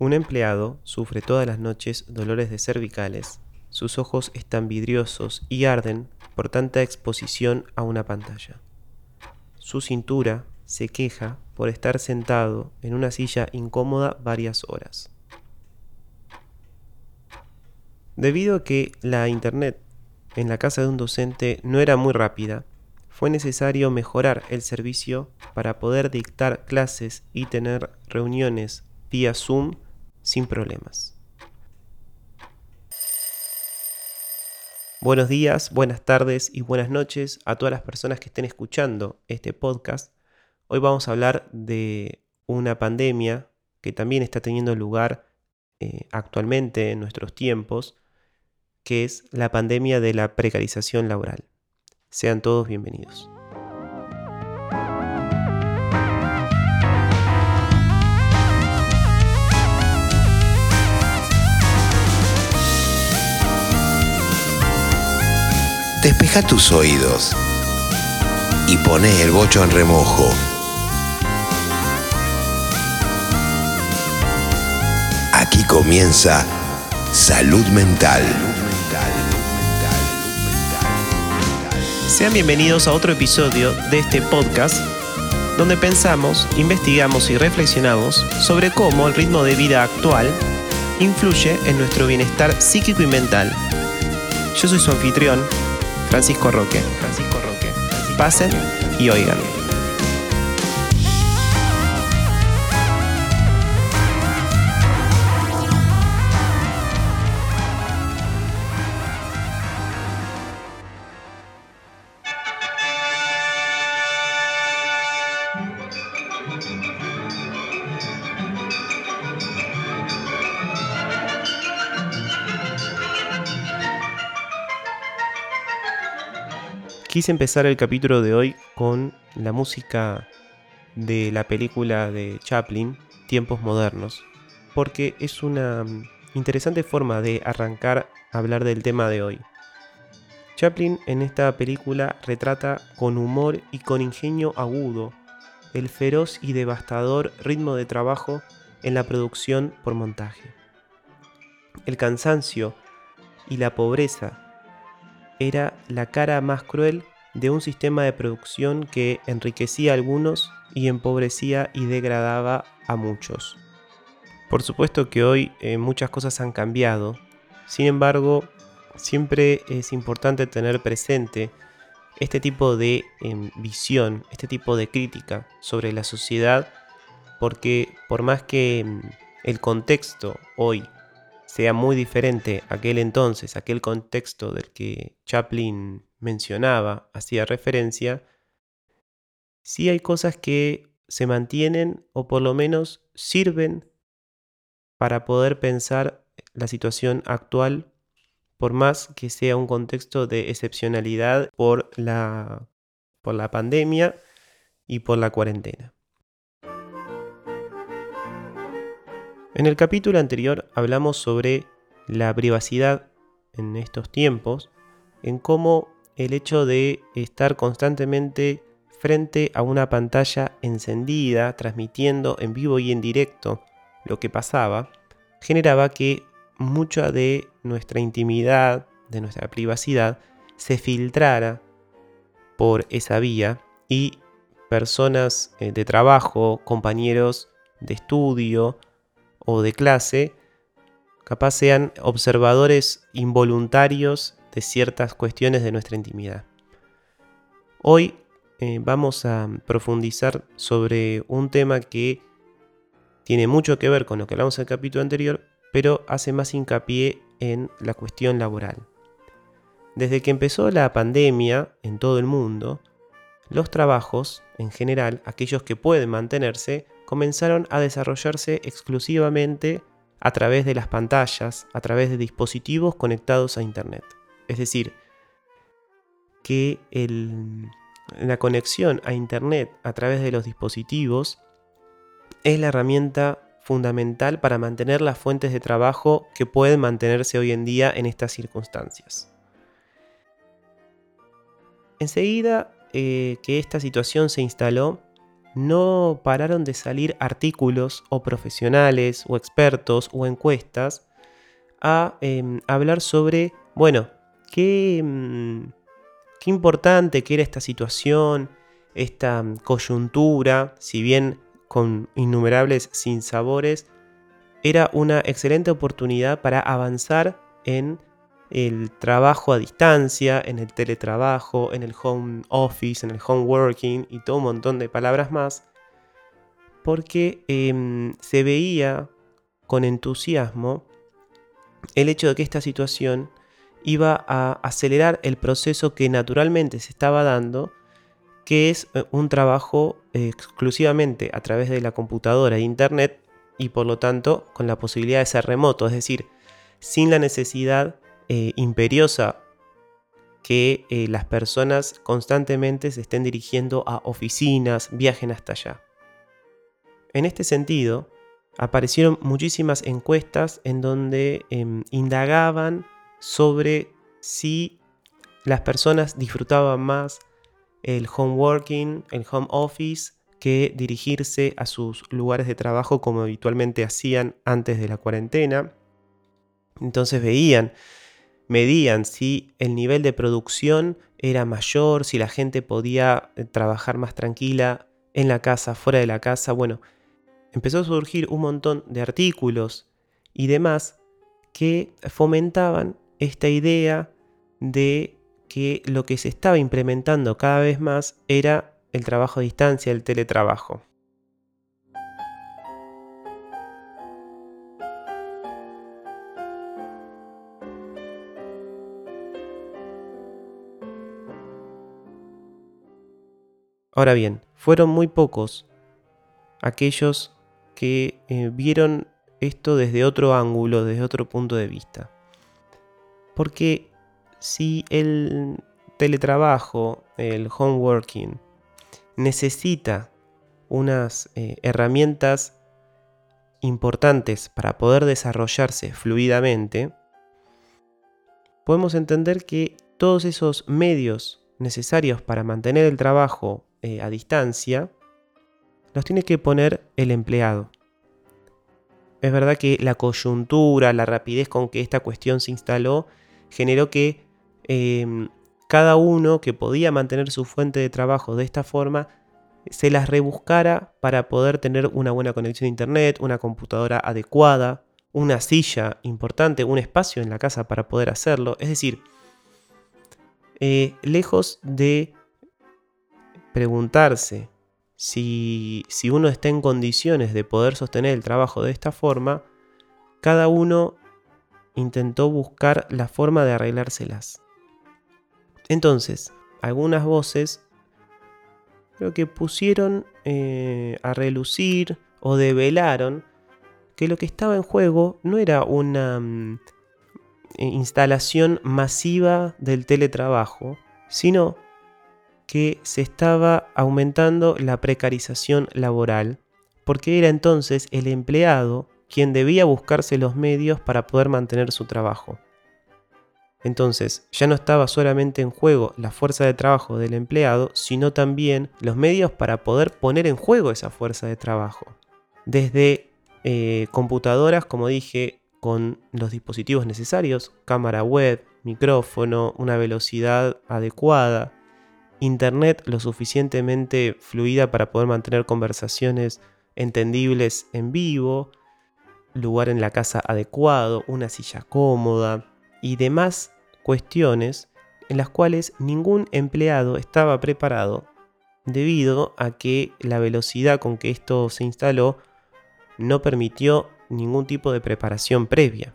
Un empleado sufre todas las noches dolores de cervicales, sus ojos están vidriosos y arden por tanta exposición a una pantalla. Su cintura se queja por estar sentado en una silla incómoda varias horas. Debido a que la internet en la casa de un docente no era muy rápida, fue necesario mejorar el servicio para poder dictar clases y tener reuniones vía Zoom sin problemas. Buenos días, buenas tardes y buenas noches a todas las personas que estén escuchando este podcast. Hoy vamos a hablar de una pandemia que también está teniendo lugar eh, actualmente en nuestros tiempos, que es la pandemia de la precarización laboral. Sean todos bienvenidos. Despeja tus oídos y pone el bocho en remojo. Aquí comienza Salud Mental. Sean bienvenidos a otro episodio de este podcast donde pensamos, investigamos y reflexionamos sobre cómo el ritmo de vida actual influye en nuestro bienestar psíquico y mental. Yo soy su anfitrión, Francisco Roque. Francisco Roque. Pasen y oigan. Quise empezar el capítulo de hoy con la música de la película de Chaplin, Tiempos Modernos, porque es una mm, interesante forma de arrancar a hablar del tema de hoy. Chaplin en esta película retrata con humor y con ingenio agudo el feroz y devastador ritmo de trabajo en la producción por montaje. El cansancio y la pobreza era la cara más cruel de un sistema de producción que enriquecía a algunos y empobrecía y degradaba a muchos. Por supuesto que hoy eh, muchas cosas han cambiado, sin embargo, siempre es importante tener presente este tipo de em, visión, este tipo de crítica sobre la sociedad, porque por más que em, el contexto hoy sea muy diferente aquel entonces, aquel contexto del que Chaplin mencionaba, hacía referencia, sí hay cosas que se mantienen o por lo menos sirven para poder pensar la situación actual, por más que sea un contexto de excepcionalidad por la, por la pandemia y por la cuarentena. En el capítulo anterior hablamos sobre la privacidad en estos tiempos, en cómo el hecho de estar constantemente frente a una pantalla encendida, transmitiendo en vivo y en directo lo que pasaba, generaba que mucha de nuestra intimidad, de nuestra privacidad, se filtrara por esa vía y personas eh, de trabajo, compañeros de estudio, o de clase, capaz sean observadores involuntarios de ciertas cuestiones de nuestra intimidad. Hoy eh, vamos a profundizar sobre un tema que tiene mucho que ver con lo que hablamos en el capítulo anterior, pero hace más hincapié en la cuestión laboral. Desde que empezó la pandemia en todo el mundo, los trabajos, en general, aquellos que pueden mantenerse, comenzaron a desarrollarse exclusivamente a través de las pantallas, a través de dispositivos conectados a Internet. Es decir, que la conexión a Internet a través de los dispositivos es la herramienta fundamental para mantener las fuentes de trabajo que pueden mantenerse hoy en día en estas circunstancias. Enseguida eh, que esta situación se instaló, no pararon de salir artículos o profesionales o expertos o encuestas a em, hablar sobre, bueno, qué, mm, qué importante que era esta situación, esta mm, coyuntura, si bien con innumerables sinsabores, era una excelente oportunidad para avanzar en el trabajo a distancia, en el teletrabajo, en el home office, en el home working y todo un montón de palabras más, porque em, se veía con entusiasmo el hecho de que esta situación iba a acelerar el proceso que naturalmente se estaba dando, que es eh, un trabajo exclusivamente a través de la computadora e internet y por lo tanto con la posibilidad de ser remoto, es decir, sin la necesidad eh, imperiosa que eh, las personas constantemente se estén dirigiendo a oficinas, viajen hasta allá. En este sentido, aparecieron muchísimas encuestas en donde em, indagaban sobre si las personas disfrutaban más el home working, el home office, que dirigirse a sus lugares de trabajo como habitualmente hacían antes de la cuarentena. Entonces veían medían si el nivel de producción era mayor, si la gente podía eh, trabajar más tranquila en la casa, fuera de la casa. Bueno, empezó a surgir un montón de artículos y demás que fomentaban esta idea de que lo que se estaba implementando cada vez más era el trabajo a distancia, el teletrabajo. Ahora bien, fueron muy pocos aquellos que eh, vieron esto desde otro ángulo, desde otro punto de vista. Porque si el teletrabajo, el home working, necesita unas eh, herramientas importantes para poder desarrollarse fluidamente, podemos entender que todos esos medios necesarios para mantener el trabajo eh, a distancia, los tiene que poner el empleado. Es verdad que la coyuntura, la rapidez con que esta cuestión se instaló, generó que em, cada uno que podía mantener su fuente de trabajo de esta forma, se las rebuscara para poder tener una buena conexión a internet, una computadora adecuada, una silla importante, un espacio en la casa para poder hacerlo. Es decir, eh, lejos de preguntarse si, si uno está en condiciones de poder sostener el trabajo de esta forma, cada uno intentó buscar la forma de arreglárselas. Entonces, algunas voces creo que pusieron eh, a relucir o develaron que lo que estaba en juego no era una mm, instalación masiva del teletrabajo, sino que se estaba aumentando la precarización laboral, porque era entonces el empleado quien debía buscarse los medios para poder mantener su trabajo. Entonces, ya no estaba solamente en juego la fuerza de trabajo del empleado, sino también los medios para poder poner en juego esa fuerza de trabajo. Desde eh, computadoras, como dije, con los dispositivos necesarios, cámara web, micrófono, una velocidad adecuada, internet lo suficientemente fluida para poder mantener conversaciones entendibles en vivo, lugar en la casa adecuado, una silla cómoda y demás cuestiones en las cuales ningún empleado estaba preparado debido a que la velocidad con que esto se instaló no permitió ningún tipo de preparación previa.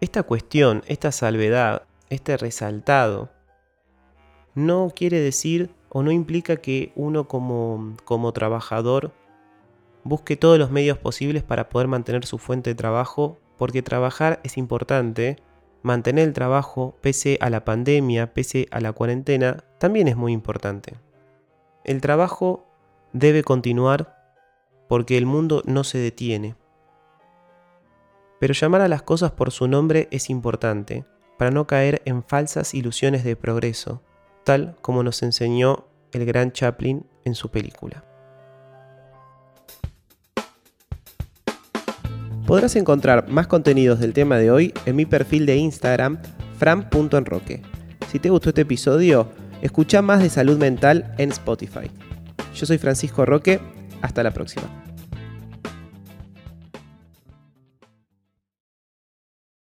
Esta cuestión, esta salvedad, este resaltado no quiere decir o no implica que uno como, como trabajador busque todos los medios posibles para poder mantener su fuente de trabajo, porque trabajar es importante, mantener el trabajo pese a la pandemia, pese a la cuarentena, también es muy importante. El trabajo debe continuar porque el mundo no se detiene. Pero llamar a las cosas por su nombre es importante, para no caer en falsas ilusiones de progreso, tal como nos enseñó el gran Chaplin en su película. Podrás encontrar más contenidos del tema de hoy en mi perfil de Instagram, fran.enroque. Si te gustó este episodio, escucha más de salud mental en Spotify. Yo soy Francisco Roque, hasta la próxima.